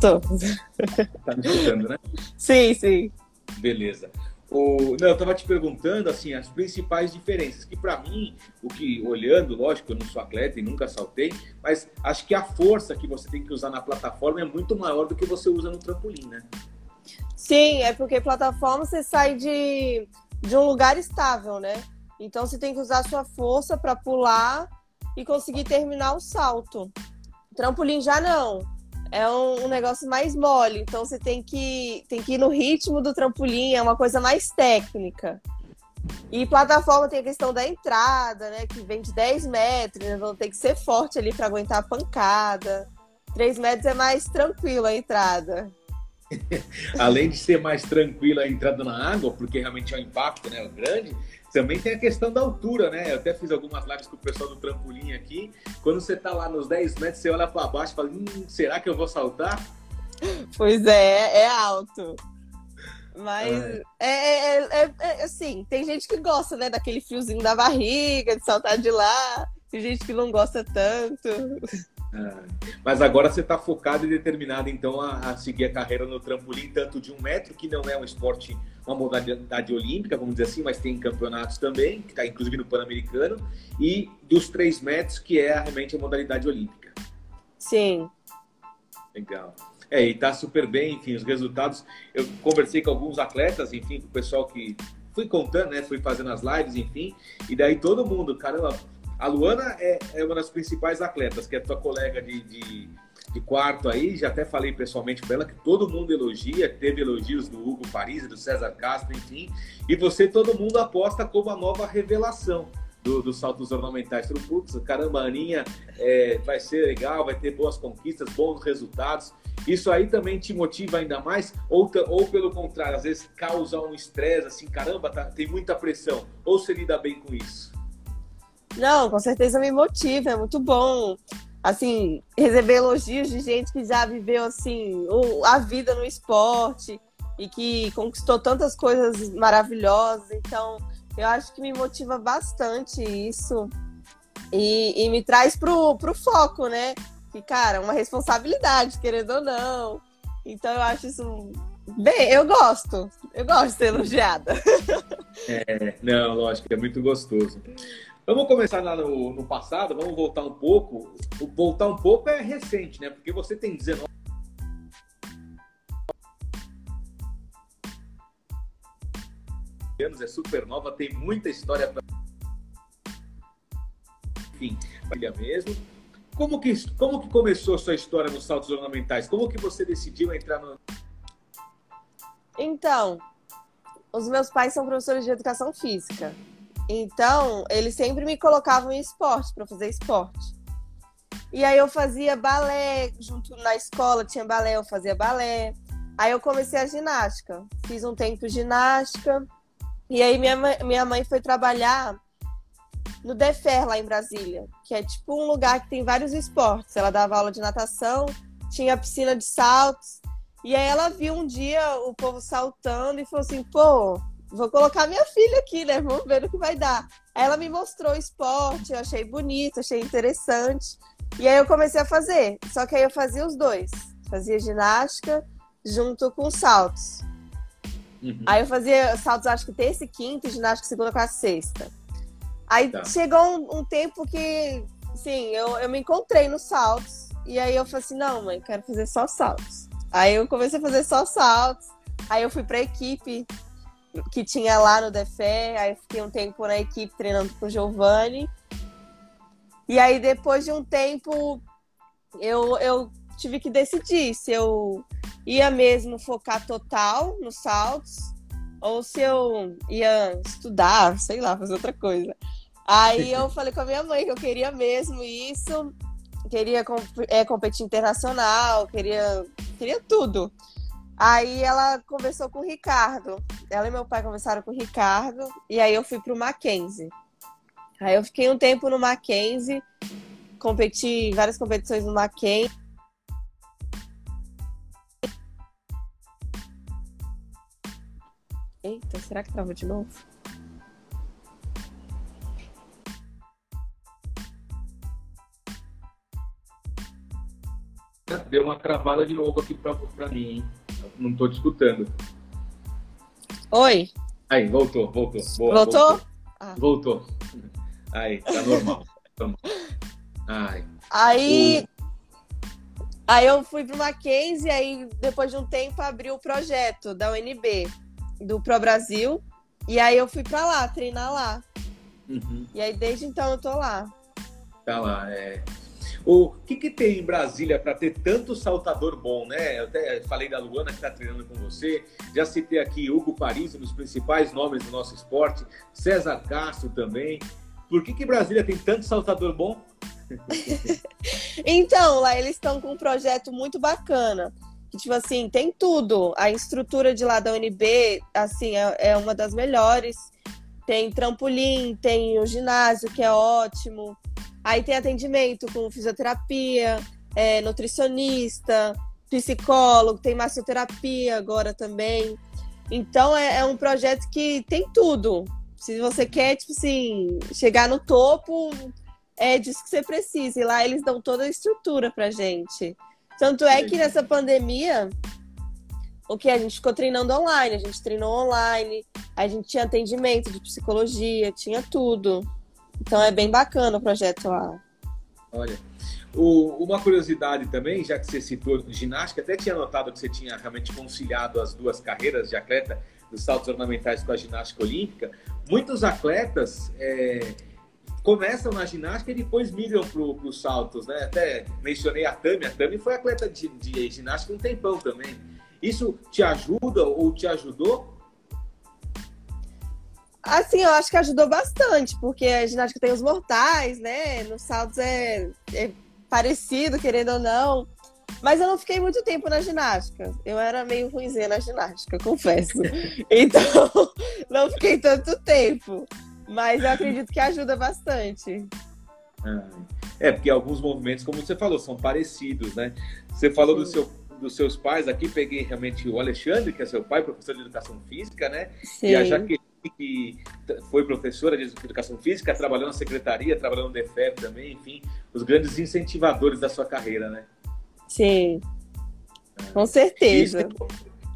tô. Tá me escutando, né? Sim, sim. Beleza. O, não, eu estava te perguntando assim as principais diferenças. Que para mim, o que olhando, lógico, eu não sou atleta e nunca saltei, mas acho que a força que você tem que usar na plataforma é muito maior do que você usa no trampolim, né? Sim, é porque plataforma você sai de, de um lugar estável, né? Então você tem que usar a sua força para pular e conseguir terminar o salto. Trampolim já não é um, um, negócio mais mole, então você tem que, tem que ir no ritmo do trampolim, é uma coisa mais técnica. E plataforma tem a questão da entrada, né? Que vem de 10 metros, então tem que ser forte ali para aguentar a pancada. 3 metros é mais tranquilo a entrada. Além de ser mais tranquila a entrada na água, porque realmente é um impacto né, grande, também tem a questão da altura, né? Eu até fiz algumas lives com o pessoal do trampolim aqui. Quando você tá lá nos 10 metros, você olha para baixo e fala: hum, será que eu vou saltar? Pois é, é alto. Mas é. É, é, é, assim, tem gente que gosta, né, daquele fiozinho da barriga, de saltar de lá. Tem gente que não gosta tanto. Ah, mas agora você está focado e determinado, então, a, a, seguir a carreira no trampolim, tanto de um metro, que não é um esporte, uma modalidade olímpica, vamos dizer assim, mas tem campeonatos também, que está inclusive no Pan-Americano, e dos três metros, que é realmente a modalidade olímpica. Sim. Legal. É, e tá super bem, enfim, os resultados. Eu conversei com alguns atletas, enfim, com o pessoal que fui contando, né? Fui fazendo as lives, enfim, e daí todo mundo, caramba, a Luana é, é uma das principais atletas, que é tua colega de, de, de, quarto aí. Já até falei pessoalmente com ela que todo mundo elogia, teve elogios do Hugo Paris, do César Castro, enfim. E você, todo mundo aposta como a nova revelação. Do, dos saltos ornamentais. Então, putz, caramba, a Aninha é, vai ser legal, vai ter boas conquistas, bons resultados. Isso aí também te motiva ainda mais? Ou, ou pelo contrário, às vezes causa um estresse, assim, caramba, tá, tem muita pressão. Ou você lida bem com isso? Não, com certeza me motiva, é muito bom. Assim, receber elogios de gente que já viveu assim a vida no esporte e que conquistou tantas coisas maravilhosas. Então, eu acho que me motiva bastante isso e, e me traz pro, pro foco, né? Que, cara, uma responsabilidade, querendo ou não. Então, eu acho isso bem. Eu gosto. Eu gosto de ser elogiada. É, não, lógico, é muito gostoso. Vamos começar lá no, no passado, vamos voltar um pouco. O voltar um pouco é recente, né? Porque você tem 19 anos, é super nova, tem muita história para. Enfim, família mesmo. Como que, como que começou a sua história nos saltos ornamentais? Como que você decidiu entrar no. Então, os meus pais são professores de educação física. Então, eles sempre me colocavam em esporte, para fazer esporte. E aí eu fazia balé, junto na escola tinha balé, eu fazia balé. Aí eu comecei a ginástica. Fiz um tempo ginástica. E aí minha minha mãe foi trabalhar no Defer, lá em Brasília, que é tipo um lugar que tem vários esportes. Ela dava aula de natação, tinha piscina de saltos. E aí ela viu um dia o povo saltando e falou assim: pô, vou colocar minha filha aqui, né? Vamos ver o que vai dar. Aí ela me mostrou o esporte, eu achei bonito, achei interessante. E aí eu comecei a fazer. Só que aí eu fazia os dois. Fazia ginástica junto com saltos. Uhum. Aí eu fazia saltos, acho que terça e quinta, e ginástica segunda, quarta e sexta. Aí tá. chegou um, um, tempo que, sim, eu, eu me encontrei nos saltos. E aí eu falei assim, não, mãe, quero fazer só saltos. Aí eu comecei a fazer só saltos. Aí eu fui pra equipe que tinha lá no Defé, aí fiquei um tempo na equipe treinando com o Giovanni. E aí depois de um tempo eu, eu tive que decidir se eu ia mesmo focar total nos saltos ou se eu ia estudar, sei lá, fazer outra coisa. Aí eu falei com a minha mãe que eu queria mesmo isso, queria é, competir internacional, queria, queria tudo. Aí ela conversou com o Ricardo. Ela e meu pai conversaram com o Ricardo. E aí eu fui pro Mackenzie. Aí eu fiquei um tempo no Mackenzie. Competi em várias competições no Mackenzie. Eita, será que travou de novo? deu uma travada de novo aqui para mim, hein? Não estou te escutando. Oi. Aí, voltou, voltou. Boa, voltou? Voltou. Ah. voltou. Aí, tá normal. Ai. Aí. O... Aí eu fui para o Mackenzie, aí depois de um tempo abriu o projeto da UNB, do Pro Brasil. E aí eu fui para lá, treinar lá. Uhum. E aí desde então eu tô lá. Tá lá, é. O que, que tem em Brasília para ter tanto saltador bom, né? Eu até falei da Luana que está treinando com você. Já citei aqui Hugo Paris, um dos principais nomes do nosso esporte. César Castro também. Por que, que Brasília tem tanto saltador bom? então, lá eles estão com um projeto muito bacana. Que, tipo assim, tem tudo. A estrutura de lá da UNB, assim, é, é uma das melhores. Tem trampolim, tem o ginásio, que é ótimo. Aí tem atendimento com fisioterapia, é, nutricionista, psicólogo, tem massoterapia agora também. Então é, é, um projeto que tem tudo. Se você quer, tipo assim, chegar no topo, é disso que você precisa. E lá eles dão toda a estrutura pra gente. Tanto é que nessa pandemia, o que a gente ficou treinando online, a gente treinou online, a gente tinha atendimento de psicologia, tinha tudo. Então é bem bacana o projeto lá. Olha, o, uma curiosidade também, já que você citou ginástica, até tinha notado que você tinha realmente conciliado as duas carreiras de atleta dos saltos ornamentais com a ginástica olímpica. Muitos atletas é, começam na ginástica e depois migram para os saltos, né? Até mencionei a Tami, a Tami foi atleta de, de ginástica um tempão também. Isso te ajuda ou te ajudou Assim, eu acho que ajudou bastante, porque a ginástica tem os mortais, né? Nos saltos é, é parecido, querendo ou não. Mas eu não fiquei muito tempo na ginástica. Eu era meio ruimzinha na ginástica, confesso. Então, não fiquei tanto tempo. Mas eu acredito que ajuda bastante. É, porque alguns movimentos, como você falou, são parecidos, né? Você falou do seu, dos seus pais aqui, peguei realmente o Alexandre, que é seu pai, professor de educação física, né? Sim. E a Jaqueline, que foi professora de educação física, trabalhou na secretaria, trabalhou no DEFEP também, enfim, os grandes incentivadores da sua carreira, né? Sim, com certeza.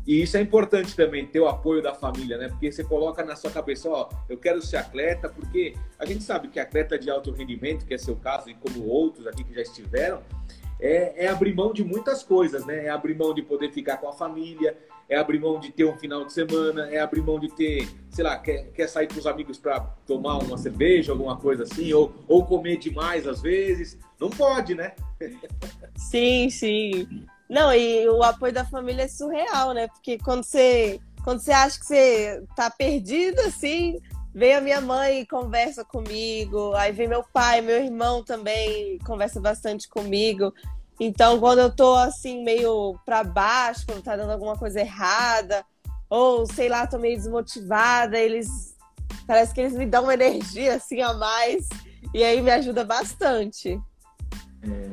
E isso é importante também, ter o apoio da família, né? Porque você coloca na sua cabeça, ó, eu quero ser atleta, porque a gente sabe que atleta de alto rendimento, que é seu caso, e como outros aqui que já estiveram, é, é abrir mão de muitas coisas, né? É abrir mão de poder ficar com a família, é abrir mão de ter um final de semana, é abrir mão de ter, sei lá, quer, quer sair com os amigos para tomar uma cerveja, alguma coisa assim, ou, ou comer demais às vezes. Não pode, né? Sim, sim. Não, e o apoio da família é surreal, né? Porque quando você, quando você acha que você tá perdido, assim, vem a minha mãe e conversa comigo, aí vem meu pai, meu irmão também conversa bastante comigo. Então, quando eu tô assim, meio para baixo, quando tá dando alguma coisa errada, ou sei lá, tô meio desmotivada, eles. Parece que eles me dão uma energia assim a mais. E aí me ajuda bastante. É.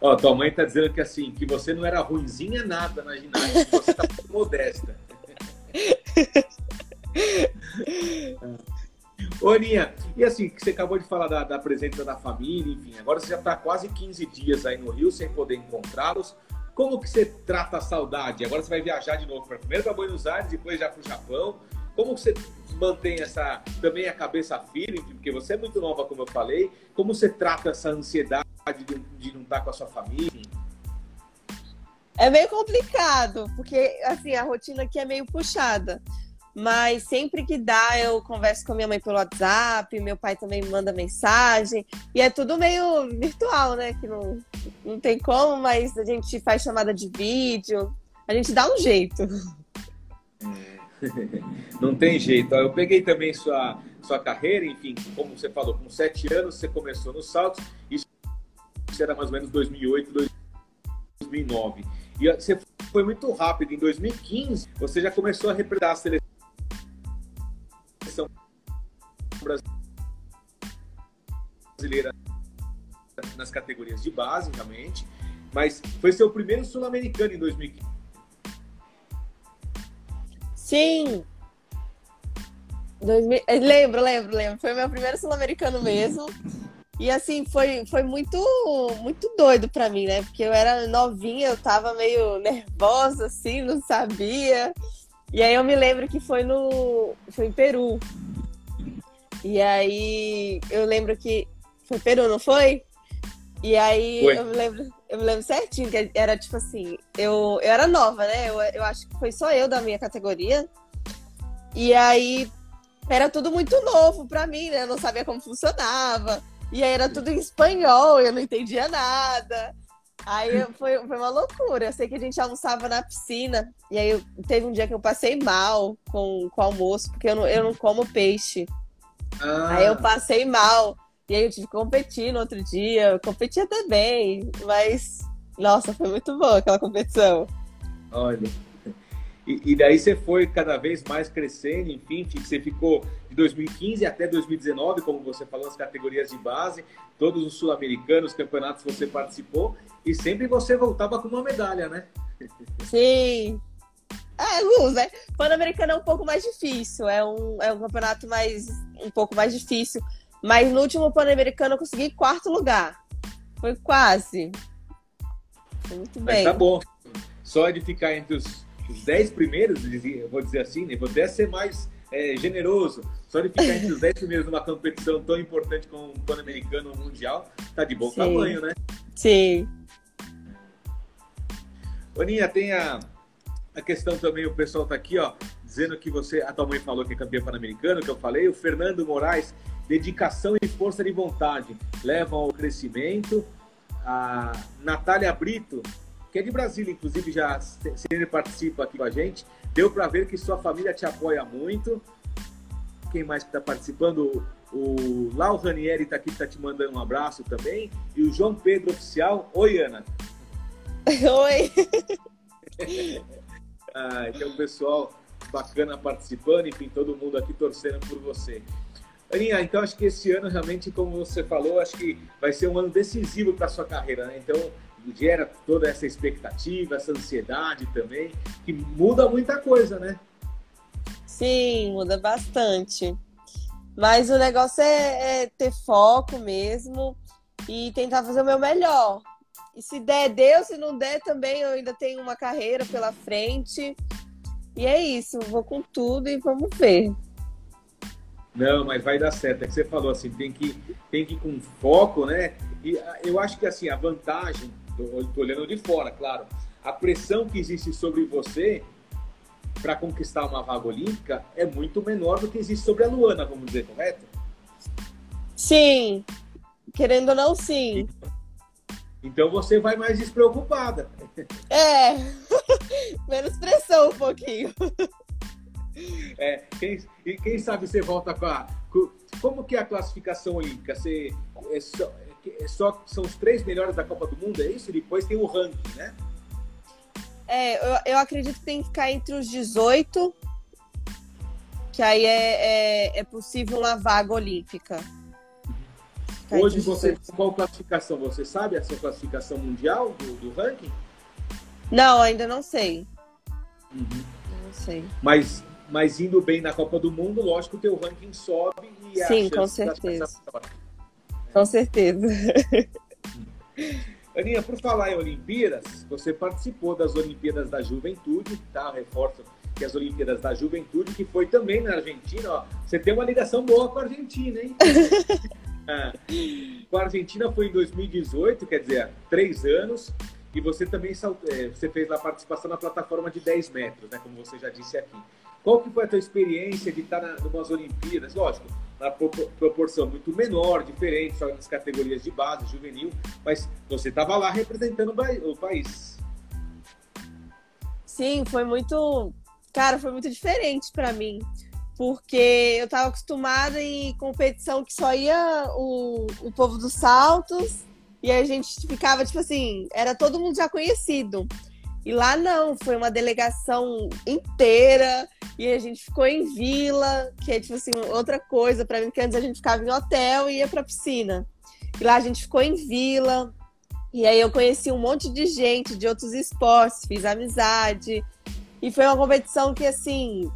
Ó, tua mãe tá dizendo que assim, que você não era ruinzinha nada na ginástica, você tá modesta. Ô, Aninha, e assim, que você acabou de falar da, da presença da família, enfim, agora você já está quase 15 dias aí no Rio sem poder encontrá-los. Como que você trata a saudade? Agora você vai viajar de novo, primeiro para Buenos Aires, depois já para o Japão. Como que você mantém essa também a cabeça firme, porque você é muito nova, como eu falei. Como você trata essa ansiedade de, de não estar com a sua família? É meio complicado, porque assim, a rotina aqui é meio puxada. Mas sempre que dá, eu converso com minha mãe pelo WhatsApp, meu pai também manda mensagem. E é tudo meio virtual, né? Que não, não tem como, mas a gente faz chamada de vídeo. A gente dá um jeito. Não tem jeito. Eu peguei também sua, sua carreira, enfim, como você falou, com sete anos você começou no saltos. Isso era mais ou menos 2008, 2009. E você foi muito rápido. Em 2015, você já começou a representar a seleção brasileira nas categorias de base, realmente, mas foi seu primeiro sul-americano em 2015. Sim. 2000... Eh, lembro, lembro, lembro. Foi meu primeiro sul-americano mesmo. E assim, foi, foi muito, muito doido para mim, né? Porque eu era novinha, eu tava meio nervosa, assim, não sabia. E aí eu me lembro que foi no. Foi em Peru. E aí eu lembro que. Foi Peru, não foi? E aí eu me lembro, eu me lembro certinho, que era tipo assim, eu, eu era nova, né? Eu, eu acho que foi só eu da minha categoria. E aí era tudo muito novo para mim, né? Eu não sabia como funcionava. E aí era tudo em espanhol, eu não entendia nada. Aí foi, foi uma loucura. Eu sei que a gente almoçava na piscina. E aí eu, teve um dia que eu passei mal com, com o almoço, porque eu não, eu não como peixe. Ah. Aí eu passei mal. E aí eu tive que competir no outro dia. Eu competi até bem, mas nossa, foi muito boa aquela competição. Olha. E, e, daí você foi cada vez mais crescendo, enfim, você ficou de 2015 até 2019, como você falou, as categorias de base, todos os sul-americanos, campeonatos você participou, e sempre você voltava com uma medalha, né? Sim. É, luz, né? Pan-Americano é um pouco mais difícil, é um, é um campeonato mais um pouco mais difícil. Mas no último Pan-Americano eu consegui quarto lugar. Foi quase. Foi muito bem. Mas tá bom. Só de ficar entre os, os dez primeiros, eu vou dizer assim, né? Vou até ser mais é, generoso. Só de ficar entre os dez primeiros numa competição tão importante como o Pan-Americano Mundial, tá de bom Sim. tamanho, né? Sim. Aninha, tem a, a questão também, o pessoal tá aqui, ó, dizendo que você, a tua mãe falou que é campeã pan-americano, que eu falei, o Fernando Moraes dedicação e força de vontade levam ao crescimento. A Natália Brito, que é de Brasília, inclusive já sempre participa aqui com a gente, deu para ver que sua família te apoia muito. Quem mais que está participando? O Lau Ranieri está aqui, está te mandando um abraço também. E o João Pedro Oficial. Oi, Ana. Oi. ah, tem um pessoal bacana participando, enfim, todo mundo aqui torcendo por você. Aninha, então acho que esse ano realmente, como você falou, acho que vai ser um ano decisivo para sua carreira, né? Então gera toda essa expectativa, essa ansiedade também, que muda muita coisa, né? Sim, muda bastante. Mas o negócio é, é ter foco mesmo e tentar fazer o meu melhor. E se der, deu. Se não der, também eu ainda tenho uma carreira pela frente. E é isso, vou com tudo e vamos ver. Não, mas vai dar certo. É que você falou assim, tem que, tem que ir com foco, né? E ah, eu acho que assim, a vantagem, tô, olhando de fora, claro, a pressão que existe sobre você para conquistar uma vaga olímpica é muito menor do que existe sobre a Luana, vamos dizer, correto? Sim. Querendo ou não, sim. Então você vai mais despreocupada. É. Menos pressão um pouquinho. É, quem, e quem sabe você volta com a. Como que é a classificação olímpica? Você, é só, é só, são os três melhores da Copa do Mundo, é isso? E depois tem o ranking, né? É, eu, eu acredito que tem que ficar entre os 18, que aí é, é, é possível uma vaga olímpica. Hoje você, qual classificação? Você sabe a sua classificação mundial do, do ranking? Não, ainda não sei. Uhum. Não sei. Mas mas indo bem na Copa do Mundo, lógico que o ranking sobe e Sim, com certeza. Com certeza. Aninha, por falar em Olimpíadas, você participou das Olimpíadas da Juventude, tá? Reforço que as Olimpíadas da Juventude, que foi também na Argentina, ó. Você tem uma ligação boa com a Argentina, hein? ah, com a Argentina foi em 2018, quer dizer, há três anos. E você também é, você fez lá participação na plataforma de 10 metros, né? Como você já disse aqui. Qual que foi a tua experiência de estar em umas Olimpíadas? Lógico, na proporção muito menor, diferente, só nas categorias de base, juvenil, mas você estava lá representando o país. Sim, foi muito, cara, foi muito diferente para mim, porque eu estava acostumada em competição que só ia o, o povo dos saltos e a gente ficava tipo assim, era todo mundo já conhecido. E lá não, foi uma delegação inteira e a gente ficou em vila, que é tipo assim, outra coisa para mim, que antes a gente ficava em hotel e ia pra piscina. E lá a gente ficou em vila. E aí eu conheci um monte de gente de outros esportes, fiz amizade. E foi uma competição que assim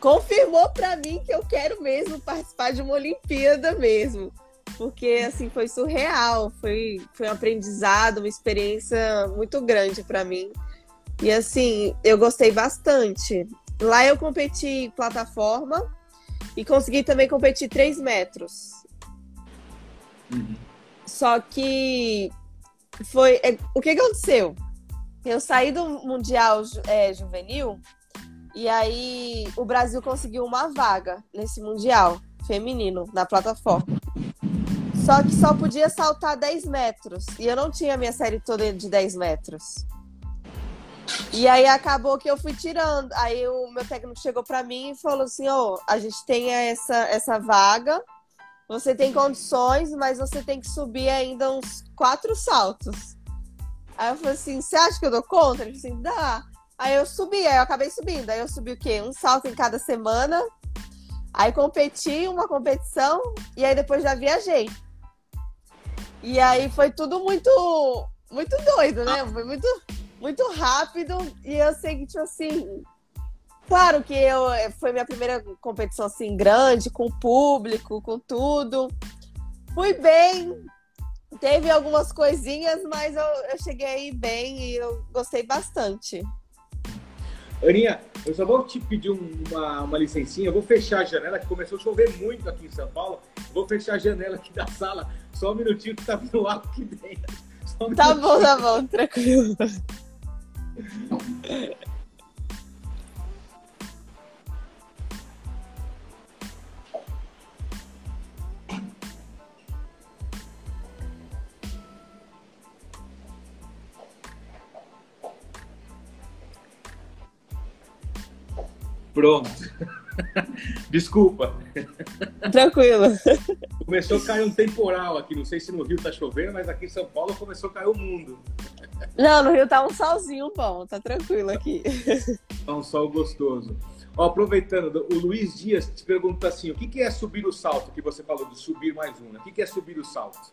confirmou para mim que eu quero mesmo participar de uma Olimpíada mesmo. porque assim foi surreal, foi, foi um aprendizado, uma experiência muito grande para mim. E assim, eu gostei bastante. Lá eu competi em plataforma e consegui também competir 3 metros. Uhum. Só que foi. É, o que aconteceu? Eu saí do Mundial é, Juvenil e aí o Brasil conseguiu uma vaga nesse Mundial feminino na plataforma. Só que só podia saltar 10 metros. E eu não tinha minha série toda de 10 metros. E aí acabou que eu fui tirando. Aí o meu técnico chegou para mim e falou assim: Ó, oh, a gente tem essa, essa vaga, você tem condições, mas você tem que subir ainda uns quatro saltos. Aí eu falei assim: você acha que eu dou conta? Ele falou assim: dá. Aí eu subi, aí eu acabei subindo. Aí eu subi o quê? Um salto em cada semana. Aí competi uma competição e aí depois já viajei. E aí foi tudo muito muito doido, né? Foi muito muito rápido e eu sei que tipo assim, claro que eu foi minha primeira competição assim grande, com público, com tudo. Fui bem, teve algumas coisinhas, mas eu, eu cheguei bem e eu gostei bastante. Aninha, eu só vou te pedir uma, uma licencinha, eu vou fechar a janela, que começou a chover muito aqui em São Paulo. Vou fechar a janela aqui da sala, só um minutinho que tá vindo água aqui dentro. Um tá bom, tá bom, tranquilo. Pronto. Desculpa. Tranquilo. Começou a cair um temporal aqui. Não sei se no Rio tá chovendo, mas aqui em São Paulo começou a cair o mundo. Não, no Rio tá um solzinho bom, tá tranquilo aqui. Tá um sol gostoso. Ó, aproveitando, o Luiz Dias te pergunta assim: o que, que é subir o salto que você falou de subir mais um? Né? O que, que é subir o salto?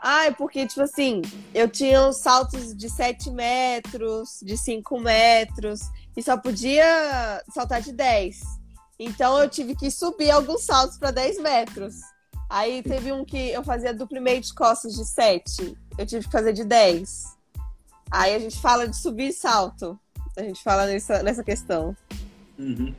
Ah, é porque, tipo assim, eu tinha uns saltos de 7 metros, de 5 metros, e só podia saltar de 10. Então eu tive que subir alguns saltos para 10 metros. Aí teve um que eu fazia duplo meio de costas de 7. Eu tive que fazer de 10. Aí a gente fala de subir e salto. A gente fala nessa, nessa questão. Uhum.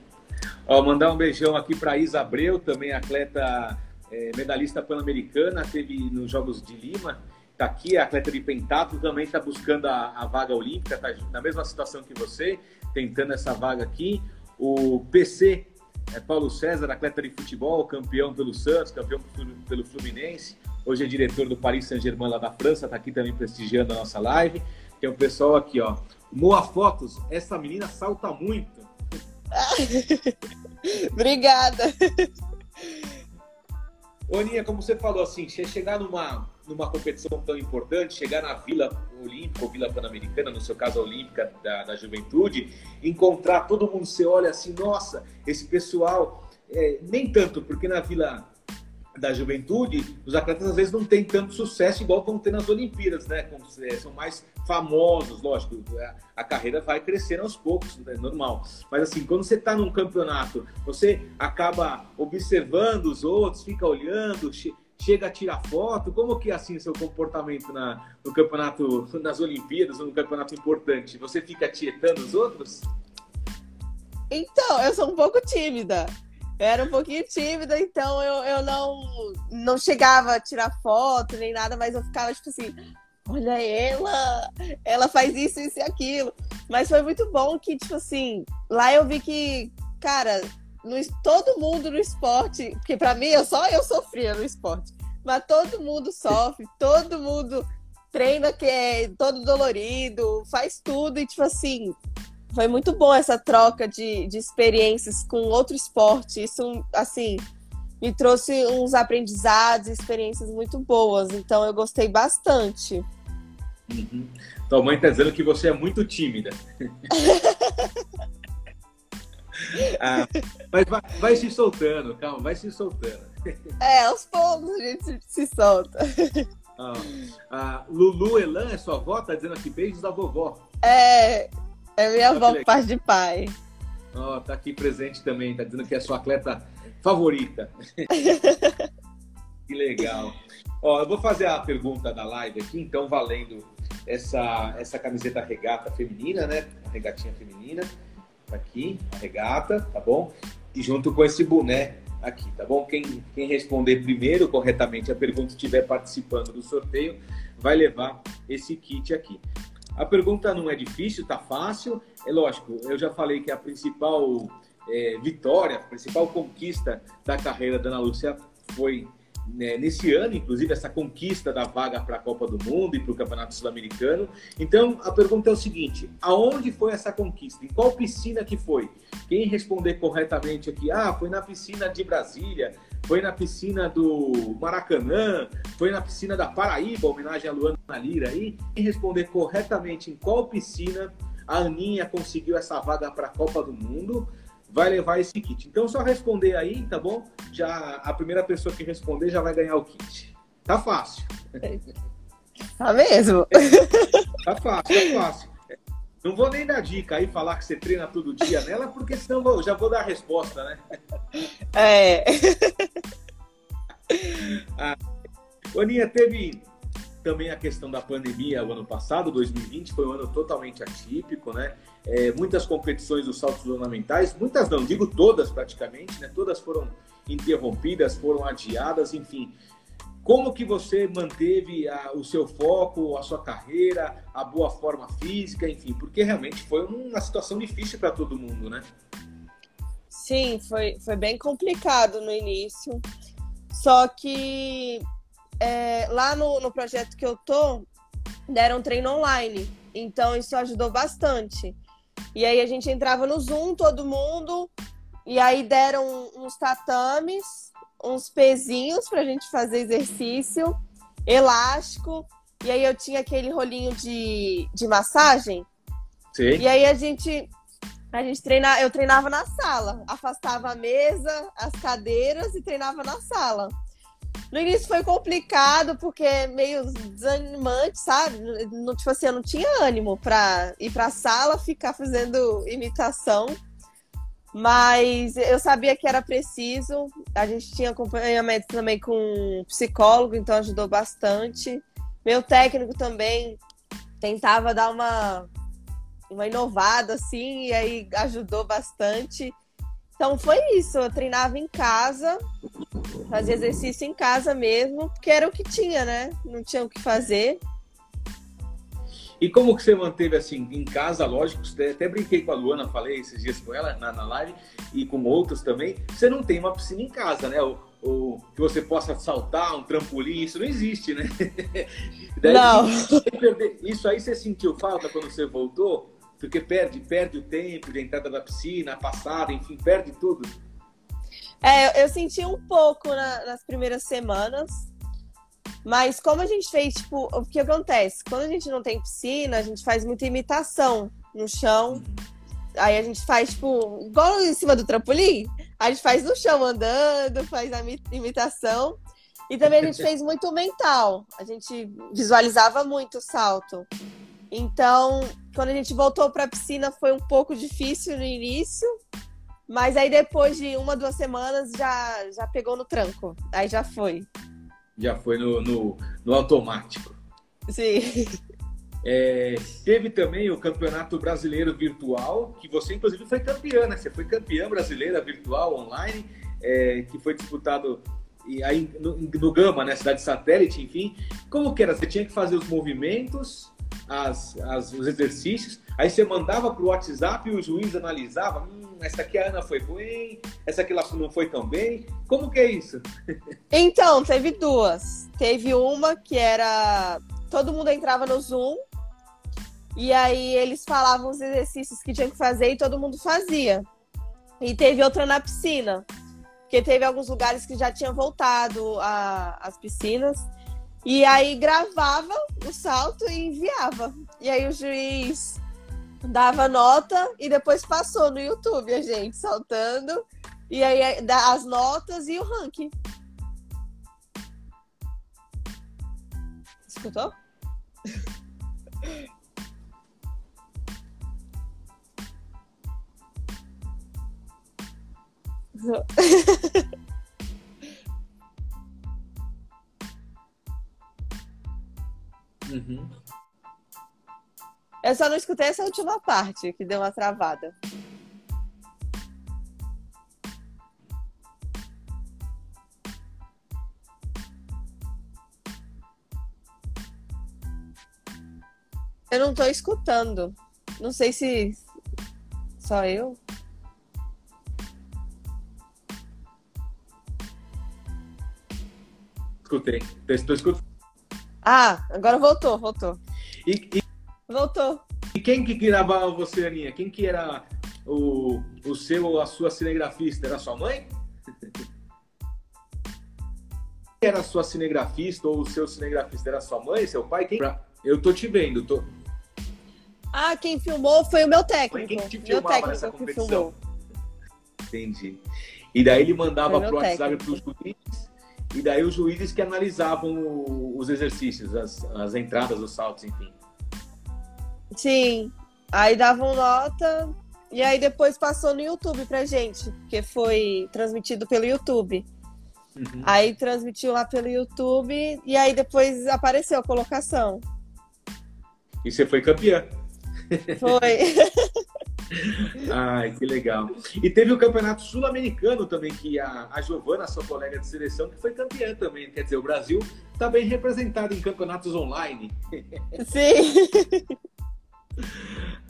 Ó, mandar um beijão aqui para Isa Abreu, também atleta é, medalhista pan-americana, teve nos Jogos de Lima, está aqui, é atleta de pentatlo, também está buscando a, a, vaga olímpica, está na mesma situação que você, tentando essa vaga aqui. O PC é Paulo César, atleta de futebol, campeão pelo Santos, campeão pelo Fluminense, hoje é diretor do Paris Saint-Germain lá da França, está aqui também prestigiando a nossa live. Tem um pessoal aqui, ó. Moa Fotos, essa menina salta muito. Obrigada. Oninha, como você falou, assim, chegar numa, numa competição tão importante, chegar na Vila Olímpica ou Vila Pan-Americana, no seu caso a Olímpica da, da Juventude, encontrar todo mundo, você olha assim, nossa, esse pessoal, é, nem tanto, porque na Vila da juventude, os atletas às vezes não têm tanto sucesso igual vão ter nas Olimpíadas, né? É, são mais famosos, lógico, é, a carreira vai crescendo aos poucos, é normal. Mas assim, quando você está num campeonato, você acaba observando os outros, fica olhando, chega a tirar foto. Como que é assim seu comportamento na, no campeonato, nas Olimpíadas, no campeonato importante? Você fica tietando os outros? Então, eu sou um pouco tímida. Eu era um pouquinho tímida, então eu, eu não, não chegava a tirar foto nem nada, mas eu ficava tipo assim: olha ela, ela faz isso, isso e aquilo. Mas foi muito bom que, tipo assim, lá eu vi que, cara, no, todo mundo no esporte, porque para mim eu só eu sofria no esporte, mas todo mundo sofre, todo mundo treina que é todo dolorido, faz tudo e tipo assim, foi muito bom essa troca de, de experiências com outro esporte. Isso, assim, me trouxe uns aprendizados, experiências muito boas. Então, eu gostei bastante. Uhum. Tua mãe tá dizendo que você é muito tímida. ah, mas vai, vai, se soltando, calma, vai se soltando. É, aos poucos a gente se, solta. Ah, Lulu Elan é sua avó? Tá dizendo aqui beijos da vovó. É, é minha avó por parte de pai. Oh, tá aqui presente também, tá dizendo que é sua atleta favorita. Que legal. Ó, eu vou fazer a pergunta da live aqui, então, valendo essa, essa camiseta regata feminina, né? A regatinha feminina. Tá aqui, a regata, tá bom? E junto com esse boné aqui, tá bom? Quem, quem responder primeiro corretamente a pergunta estiver participando do sorteio vai levar esse kit aqui. A pergunta não é difícil, tá fácil. É lógico, eu já falei que a principal é, vitória, a principal conquista da carreira da Ana Lúcia foi né, nesse ano, inclusive, essa conquista da vaga para a Copa do Mundo e para o Campeonato Sul-Americano. Então, a pergunta é o seguinte: aonde foi essa conquista? Em qual piscina que foi? Quem responder corretamente aqui, ah, foi na piscina de Brasília, foi na piscina do Maracanã, foi na piscina da Paraíba, homenagem a Luana Lira aí. Quem responder corretamente em qual piscina a Aninha conseguiu essa vaga para a Copa do Mundo, vai levar esse kit. Então, só responder aí, tá bom? Já a primeira pessoa que responder já vai ganhar o kit. Tá fácil. Tá mesmo? Tá fácil, tá fácil. Não vou nem dar dica aí, falar que você treina todo dia nela, porque senão eu já vou dar a resposta, né? É. ah, Aninha, teve também a questão da pandemia o ano passado, 2020, foi um ano totalmente atípico, né? É, muitas competições dos saltos ornamentais, muitas não, digo todas praticamente, né? Todas foram interrompidas, foram adiadas, enfim. Como que você manteve a, o seu foco, a sua carreira, a boa forma física, enfim, porque realmente foi uma situação difícil para todo mundo, né? Sim, foi, foi bem complicado no início. Só que é, lá no, no projeto que eu tô, deram treino online. Então isso ajudou bastante. E aí a gente entrava no Zoom, todo mundo, e aí deram uns tatames, uns pezinhos pra gente fazer exercício, elástico, e aí eu tinha aquele rolinho de, de massagem. Sim. E aí a gente a gente treinava, eu treinava na sala, afastava a mesa, as cadeiras e treinava na sala. No início foi complicado, porque é meio desanimante, sabe? Não, tipo assim, eu não tinha ânimo para ir para a sala ficar fazendo imitação. Mas eu sabia que era preciso. A gente tinha acompanhamento também com um psicólogo, então ajudou bastante. Meu técnico também tentava dar uma, uma inovada, assim, e aí ajudou bastante. Então foi isso, eu treinava em casa, fazia exercício em casa mesmo, porque era o que tinha, né? Não tinha o que fazer. E como que você manteve assim, em casa, lógico, até brinquei com a Luana, falei esses dias com ela na, na live e com outros também, você não tem uma piscina em casa, né? Ou, ou que você possa saltar, um trampolim, isso não existe, né? Daí, não. Isso aí você sentiu falta quando você voltou? Porque perde, perde o tempo de entrada da piscina, a passada, enfim, perde tudo. É, eu senti um pouco na, nas primeiras semanas, mas como a gente fez, tipo, o que acontece? Quando a gente não tem piscina, a gente faz muita imitação no chão. Aí a gente faz, tipo, igual em cima do trampolim, a gente faz no chão andando, faz a imitação. E também a gente fez muito mental. A gente visualizava muito o salto. Então, quando a gente voltou para a piscina foi um pouco difícil no início, mas aí depois de uma, duas semanas já, já pegou no tranco. Aí já foi. Já foi no, no, no automático. Sim. É, teve também o Campeonato Brasileiro Virtual, que você inclusive foi campeã, né? Você foi campeã brasileira virtual online, é, que foi disputado aí no, no Gama, né? Cidade satélite, enfim. Como que era? Você tinha que fazer os movimentos as, as, os exercícios, aí você mandava para o WhatsApp e o juiz analisava, hum, essa aqui a Ana foi bem, essa aqui ela não foi tão bem. Como que é isso? Então, teve duas. Teve uma que era. Todo mundo entrava no Zoom e aí eles falavam os exercícios que tinham que fazer e todo mundo fazia. E teve outra na piscina. Porque teve alguns lugares que já tinham voltado a, as piscinas. E aí gravava o salto e enviava. E aí o juiz dava nota e depois passou no YouTube a gente saltando. E aí as notas e o ranking. Escutou? Uhum. Eu só não escutei essa última parte, que deu uma travada. Eu não tô escutando. Não sei se só eu. Escutei. Estou escutando. Ah, agora voltou, voltou. E, e, Voltou. e quem que gravava você, Aninha? Quem que era o, o seu ou a sua cinegrafista? Era sua mãe? Quem era a sua cinegrafista ou o seu cinegrafista? Era sua mãe, seu pai? Quem? Eu tô te vendo. Tô... Ah, quem filmou foi o meu técnico. Quem que te meu nessa técnico que competição? filmou. Entendi. E daí ele mandava pro WhatsApp técnico. pros juízes, e daí os juízes que analisavam o- os exercícios, as, as entradas, os saltos, enfim. Sim. Aí davam nota. E aí depois passou no YouTube pra gente, porque foi transmitido pelo YouTube. Uhum. Aí transmitiu lá pelo YouTube e aí depois apareceu a colocação. E você foi campeã. Foi. Ai, que legal. E teve o campeonato sul-americano também, que a, a Giovana, sua colega de seleção, que foi campeã também. Quer dizer, o Brasil está bem representado em campeonatos online. Sim.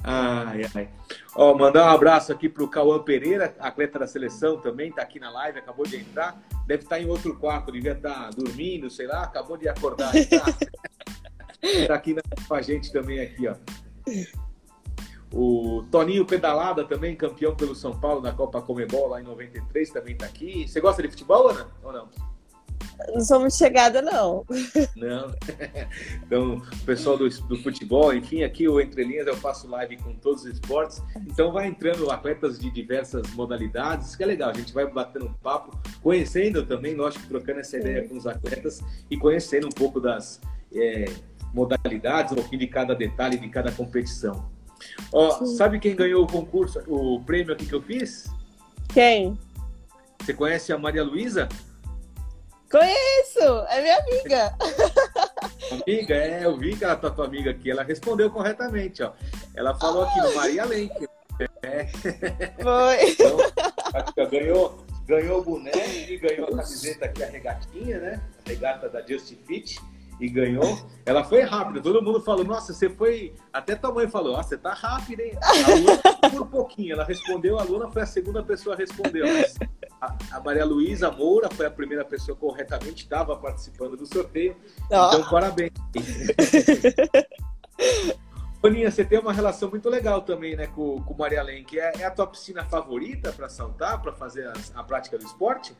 Ai, ai. Ó, mandar um abraço aqui pro Cauã Pereira, atleta da seleção também, tá aqui na live, acabou de entrar. Deve estar em outro quarto, devia estar dormindo, sei lá, acabou de acordar. Tá, tá aqui na- com a gente também aqui, ó. O Toninho Pedalada também, campeão pelo São Paulo na Copa Comebol lá em 93, também tá aqui. Você gosta de futebol, Ana? Ou não? Não sou muito chegada, não. Não. Então, o pessoal do, do futebol, enfim, aqui o Entre Linhas eu faço live com todos os esportes. Então vai entrando atletas de diversas modalidades, que é legal. A gente vai batendo um papo, conhecendo também, lógico, trocando essa ideia com os atletas e conhecendo um pouco das é, modalidades, um pouquinho de cada detalhe de cada competição. Ó, sabe quem ganhou o concurso, o prêmio aqui que eu fiz? Quem? Você conhece a Maria Luísa? Conheço! É minha amiga. Amiga, é, eu vi que ela tá tua amiga aqui. Ela respondeu corretamente, ó. Ela falou aqui no Maria Lenk. É, Foi. então, ganhou, ganhou o boné e ganhou a camiseta aqui, a regatinha, né? A regata da Just Fit. E ganhou. Ela foi rápida. Todo mundo falou, nossa, você foi. Até tua mãe falou, ah, você tá rápida, hein? A Luna por pouquinho. Ela respondeu, a Luna foi a segunda pessoa a responder. A, a Maria Luísa Moura foi a primeira pessoa corretamente, estava participando do sorteio. Então, parabéns. Boninha, você tem uma relação muito legal também, né, com, com Maria Lenk. É, é a tua piscina favorita para saltar, para fazer as- a prática do esporte?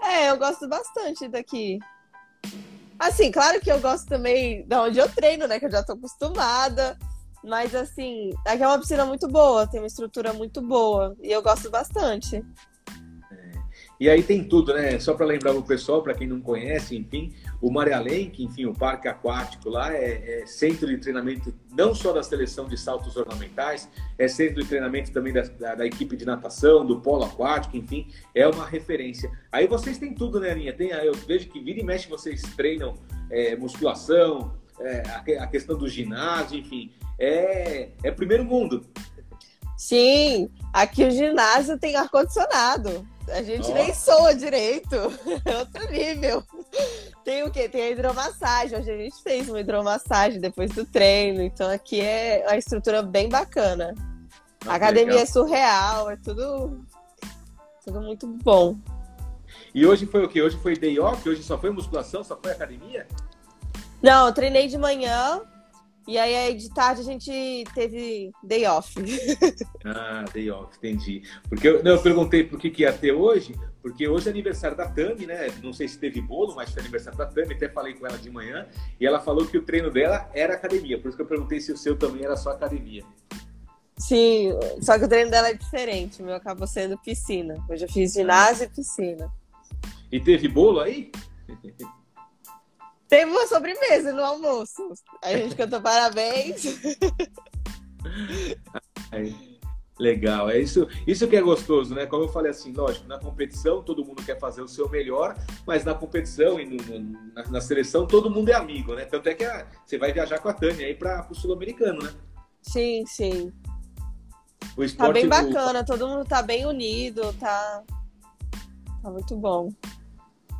É, eu gosto bastante daqui. Assim, claro que eu gosto também de onde eu treino, né? Que eu já tô acostumada. Mas assim, aqui é uma piscina muito boa, tem uma estrutura muito boa. E eu gosto bastante. E aí tem tudo, né? Só para lembrar o pessoal, para quem não conhece, enfim, o Maria Lenk, enfim, o parque aquático lá é, é centro de treinamento não só da seleção de saltos ornamentais, é centro de treinamento também da, da, da equipe de natação, do polo aquático, enfim, é uma referência. Aí vocês têm tudo, né, Aninha? Tem, eu vejo que vira e mexe vocês treinam é, musculação, é, a, que- a questão do ginásio, enfim, é, é primeiro mundo. Sim, aqui o ginásio tem ar-condicionado. A gente nem soa direito. É outro nível. Tem o quê? Tem a hidromassagem. Hoje a gente fez uma hidromassagem depois do treino. Então aqui é uma estrutura bem bacana. Ah, A academia legal. é surreal, é tudo, tudo muito bom. E hoje foi o quê? Hoje foi day off? Hoje só foi musculação? Só foi academia? Não, eu treinei de manhã e aí aí de tarde a gente teve day off. Ah, day off, entendi. Porque eu, não, eu perguntei por que, que ia ter hoje, porque hoje é aniversário da Tami, né? Não sei se teve bolo, mas foi aniversário da Tami, até falei com ela de manhã, e ela falou que o treino dela era academia, por isso que eu perguntei se o seu também era só academia. Sim, só que o treino dela é diferente. O meu acabou sendo piscina. Hoje eu fiz ginásio e piscina. E teve bolo aí? Teve uma sobremesa no almoço. A gente cantou parabéns. Aí. Legal, é isso, isso que é gostoso, né? Como eu falei assim, lógico, na competição todo mundo quer fazer o seu melhor, mas na competição e no, na, na, seleção todo mundo é amigo, né? Tanto é que a, você vai viajar com a Tânia aí para o sul-americano, né? Sim, sim. O esporte, tá bem bacana, o... todo mundo tá bem unido, tá, tá muito bom.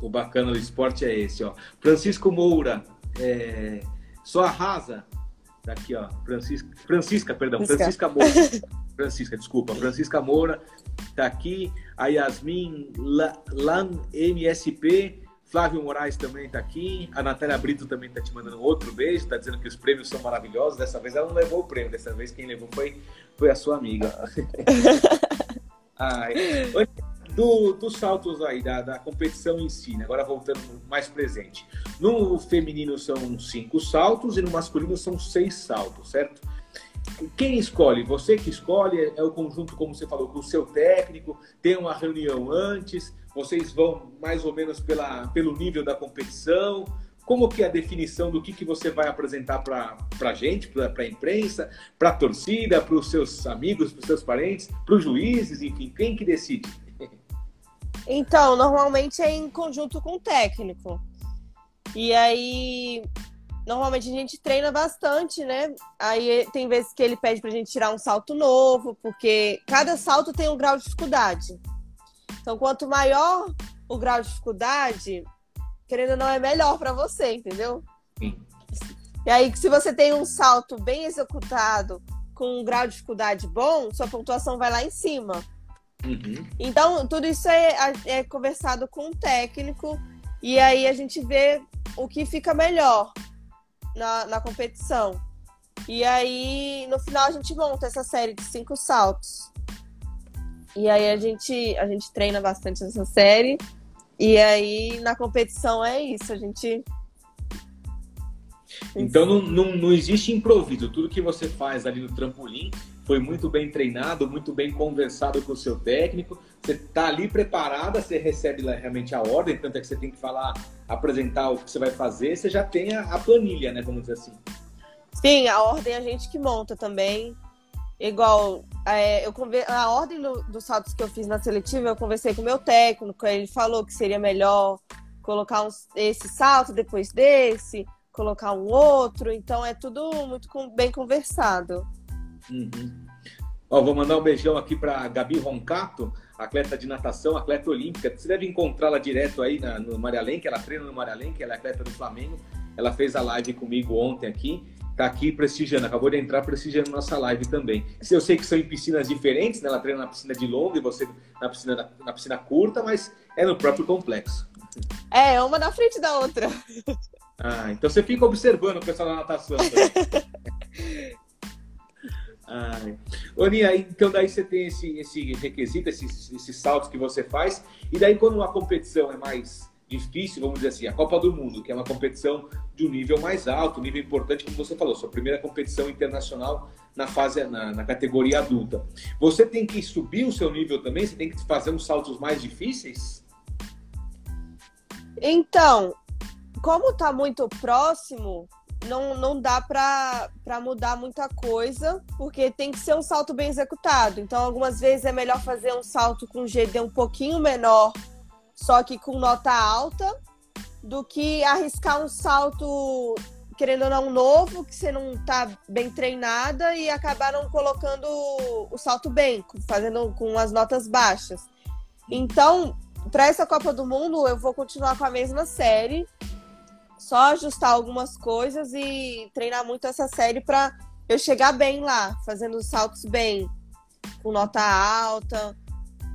O bacana do esporte é esse, ó. Francisco Moura, é... só arrasa. Tá aqui, ó. Francisca, Francisca perdão, Francisca, Francisca Moura. Francisca, desculpa, Francisca Moura está aqui, a Yasmin Lan MSP, Flávio Moraes também está aqui, a Natália Brito também está te mandando outro beijo, está dizendo que os prêmios são maravilhosos. Dessa vez ela não levou o prêmio, dessa vez quem levou foi, foi a sua amiga. Ai. Do, dos saltos aí, da, da competição em si, né? agora voltando mais presente. No feminino são cinco saltos e no masculino são seis saltos, certo? Quem escolhe? Você que escolhe? É o conjunto, como você falou, com o seu técnico? Tem uma reunião antes? Vocês vão mais ou menos pela, pelo nível da competição? Como que é a definição do que, que você vai apresentar para a gente, para a imprensa, para a torcida, para os seus amigos, para os seus parentes, para os juízes, enfim, quem que decide? Então, normalmente é em conjunto com o técnico. E aí, normalmente a gente treina bastante, né? Aí tem vezes que ele pede pra gente tirar um salto novo, porque cada salto tem um grau de dificuldade. Então, quanto maior o grau de dificuldade, querendo ou não, é melhor para você, entendeu? Sim. E aí, se você tem um salto bem executado, com um grau de dificuldade bom, sua pontuação vai lá em cima. Uhum. Então, tudo isso é, é conversado com o técnico, e aí a gente vê o que fica melhor na, na competição. E aí, no final, a gente monta essa série de cinco saltos. E aí a gente, a gente treina bastante essa série. E aí, na competição, é isso. A gente. Então não, não, não existe improviso. Tudo que você faz ali no trampolim foi muito bem treinado, muito bem conversado com o seu técnico. Você está ali preparada, você recebe realmente a ordem, tanto é que você tem que falar, apresentar o que você vai fazer, você já tem a, a planilha, né? Vamos dizer assim. Sim, a ordem a gente que monta também. Igual, é, eu a ordem do, dos saltos que eu fiz na seletiva, eu conversei com o meu técnico, ele falou que seria melhor colocar um, esse salto depois desse, colocar um outro, então é tudo muito bem conversado. Uhum. Ó, vou mandar um beijão aqui para Gabi Roncato, atleta de natação, atleta olímpica. Você deve encontrá-la direto aí na, no Maria Lenk, ela treina no Maria Lenk, ela é atleta do Flamengo. Ela fez a live comigo ontem aqui, tá aqui prestigiando, acabou de entrar prestigiando nossa live também. Eu sei que são em piscinas diferentes, né? Ela treina na piscina de longa e você na piscina, na, na piscina curta, mas é no próprio complexo. É, uma na frente da outra. Ah, então você fica observando o pessoal da natação. Ai. Oninha, então daí você tem esse, esse requisito, esses, esses saltos que você faz, e daí quando uma competição é mais difícil, vamos dizer assim, a Copa do Mundo, que é uma competição de um nível mais alto, um nível importante, como você falou, sua primeira competição internacional na fase, na, na categoria adulta. Você tem que subir o seu nível também? Você tem que fazer uns saltos mais difíceis? Então, como está muito próximo, não, não dá para mudar muita coisa, porque tem que ser um salto bem executado. Então, algumas vezes é melhor fazer um salto com GD um pouquinho menor, só que com nota alta, do que arriscar um salto, querendo ou não, novo, que você não está bem treinada e acabar não colocando o salto bem, fazendo com as notas baixas. Então, para essa Copa do Mundo, eu vou continuar com a mesma série só ajustar algumas coisas e treinar muito essa série para eu chegar bem lá, fazendo os saltos bem, com nota alta,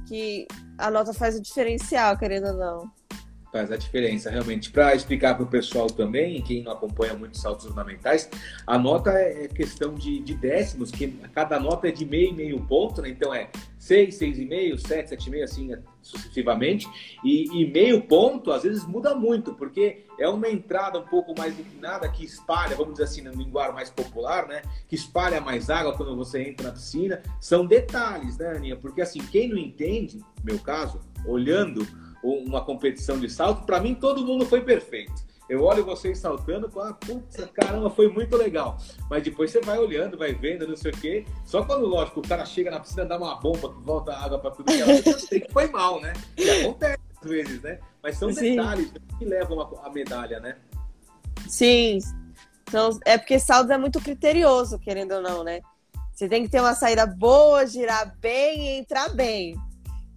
que a nota faz o diferencial, querendo ou não. Faz a diferença, realmente. Para explicar para o pessoal também, quem não acompanha muitos saltos fundamentais, a nota é questão de, de décimos, que cada nota é de meio e meio ponto, né? Então é 6, 6,5, 7, 7,5, assim sucessivamente. E, e, meio ponto, às vezes, muda muito, porque é uma entrada um pouco mais inclinada que espalha, vamos dizer assim, no linguagem mais popular, né? Que espalha mais água quando você entra na piscina. São detalhes, né, Aninha? Porque, assim, quem não entende, meu caso, olhando uma competição de salto, para mim todo mundo foi perfeito Eu olho vocês saltando, falo, putz, caramba, foi muito legal. Mas depois você vai olhando, vai vendo, não sei o quê. Só quando, lógico, o cara chega na piscina, dá uma bomba que volta água para tudo que ela eu sei que foi mal, né? E acontece às vezes, né? Mas são Sim. detalhes que levam a, a medalha, né? Sim. Então, é porque saldos é muito criterioso, querendo ou não, né? Você tem que ter uma saída boa, girar bem e entrar bem.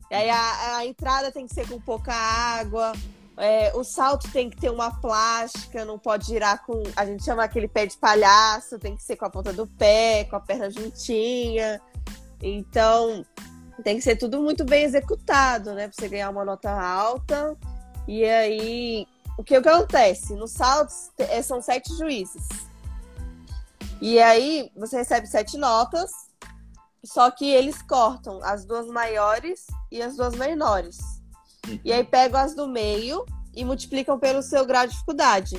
E aí a, a entrada tem que ser com pouca água, é, o salto tem que ter uma plástica, não pode girar com. A gente chama aquele pé de palhaço, tem que ser com a ponta do pé, com a perna juntinha. Então, tem que ser tudo muito bem executado, né? Pra você ganhar uma nota alta. E aí, o que acontece? Nos saltos, é, são sete juízes. E aí, você recebe sete notas, só que eles cortam as duas maiores e as duas menores. E aí pegam as do meio e multiplicam pelo seu grau de dificuldade.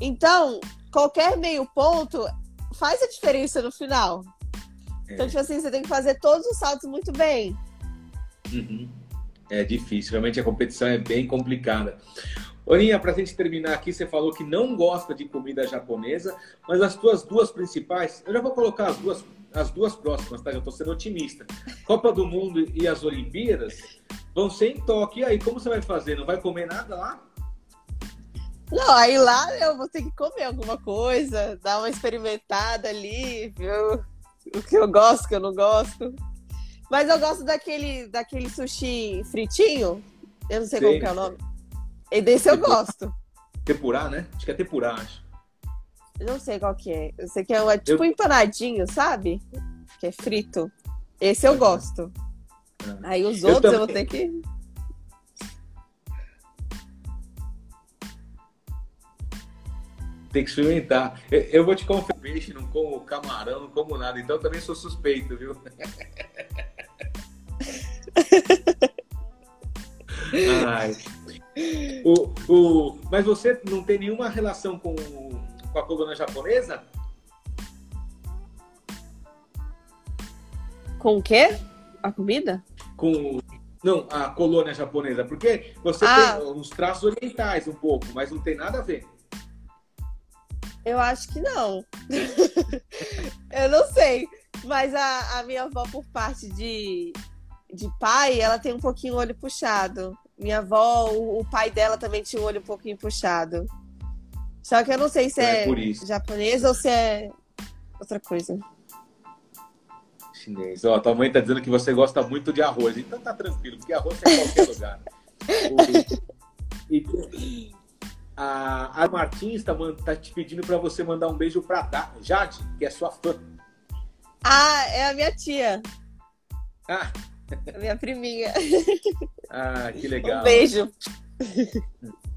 Então, qualquer meio ponto faz a diferença no final. É. Então, tipo assim, você tem que fazer todos os saltos muito bem. Uhum. É difícil, realmente a competição é bem complicada. Orinha, para a gente terminar aqui, você falou que não gosta de comida japonesa, mas as tuas duas principais, eu já vou colocar as duas, as duas próximas, tá? Eu estou sendo otimista. Copa do Mundo e as Olimpíadas, vão ser em Tóquio. E aí, como você vai fazer? Não vai comer nada lá? Não, aí lá eu vou ter que comer alguma coisa, dar uma experimentada ali, ver o que eu gosto, o que eu não gosto. Mas eu gosto daquele, daquele sushi fritinho. Eu não sei, sei. qual é o nome. E desse eu gosto. Tempurá, né? Acho que é tempurá, acho. Eu não sei qual que é. Eu sei que é, tipo eu... empanadinho, sabe? Que é frito. Esse eu gosto. Aí os outros eu, eu vou ter que. Tem que experimentar. Eu vou te confessar, peixe, não como camarão, não como nada, então também sou suspeito, viu? Ai. O, o, mas você não tem nenhuma relação com, com a coluna japonesa? Com o quê? A comida? com não a colônia japonesa, porque você ah. tem uns traços orientais um pouco, mas não tem nada a ver. Eu acho que não. eu não sei. Mas a, a, minha avó, por parte de, de pai, ela tem um pouquinho o olho puxado. Minha avó, o, o pai dela também tinha o olho um pouquinho puxado. Só que eu não sei se é, é japonês ou se é outra coisa chinês. Ó, tua mãe tá dizendo que você gosta muito de arroz. Então tá tranquilo, porque arroz é em qualquer lugar. E, a, a Martins tá, tá te pedindo para você mandar um beijo pra Jade, que é sua fã. Ah, é a minha tia. Ah. A minha priminha. Ah, que legal. Um beijo.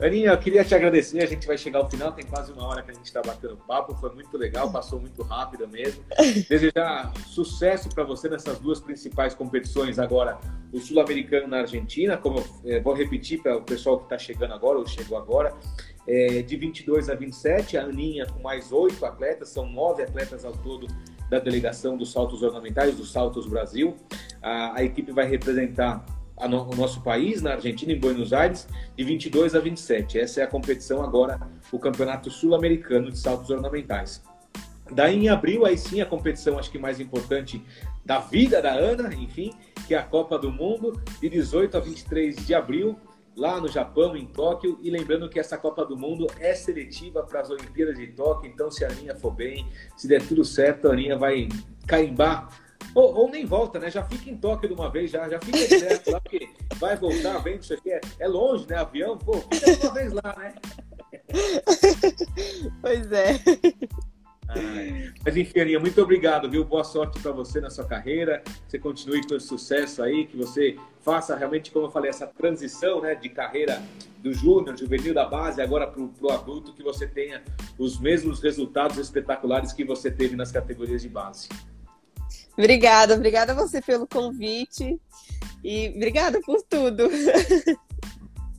Aninha, eu queria te agradecer. A gente vai chegar ao final, tem quase uma hora que a gente está batendo papo. Foi muito legal, passou muito rápido mesmo. Desejar sucesso para você nessas duas principais competições agora, o Sul-Americano na Argentina, como eu é, vou repetir para o pessoal que está chegando agora ou chegou agora, é, de 22 a 27, a Aninha com mais oito atletas, são nove atletas ao todo da delegação dos saltos ornamentais, dos Saltos Brasil. A, a equipe vai representar no, o nosso país, na Argentina, em Buenos Aires, de 22 a 27. Essa é a competição agora, o Campeonato Sul-Americano de Saltos Ornamentais. Daí em abril, aí sim a competição acho que mais importante da vida da Ana, enfim, que é a Copa do Mundo, de 18 a 23 de abril, lá no Japão, em Tóquio. E lembrando que essa Copa do Mundo é seletiva para as Olimpíadas de Tóquio, então se a Aninha for bem, se der tudo certo, a Aninha vai carimbar ou, ou, nem volta, né? Já fica em Tóquio de uma vez, já, já fica certo lá, porque vai voltar, vem, isso aqui é, é longe, né? Avião, pô, fica de uma vez lá, né? Pois é. Ai. Mas enfim, Aninha, muito obrigado, viu? Boa sorte para você na sua carreira. Você continue com esse sucesso aí, que você faça realmente, como eu falei, essa transição né, de carreira do júnior, juvenil da base, agora para o adulto, que você tenha os mesmos resultados espetaculares que você teve nas categorias de base. Obrigada, obrigada a você pelo convite e obrigada por tudo.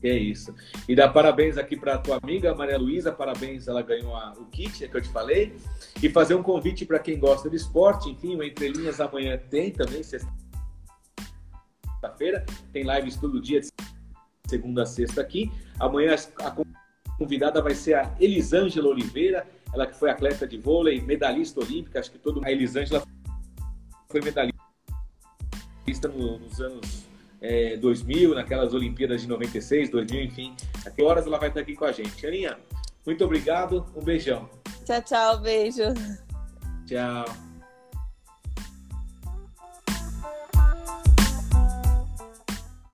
É isso. E dá parabéns aqui para tua amiga Maria Luísa, parabéns, ela ganhou a, o kit que eu te falei. E fazer um convite para quem gosta de esporte, enfim, o Entre Linhas amanhã tem também, sexta-feira, tem lives todo dia, de segunda a sexta aqui. Amanhã a convidada vai ser a Elisângela Oliveira, ela que foi atleta de vôlei, medalhista olímpica, acho que todo a Elisângela foi medalhista nos anos é, 2000, naquelas Olimpíadas de 96, 2000, enfim. A que horas ela vai estar aqui com a gente? Aninha, muito obrigado, um beijão. Tchau, tchau, beijo. Tchau.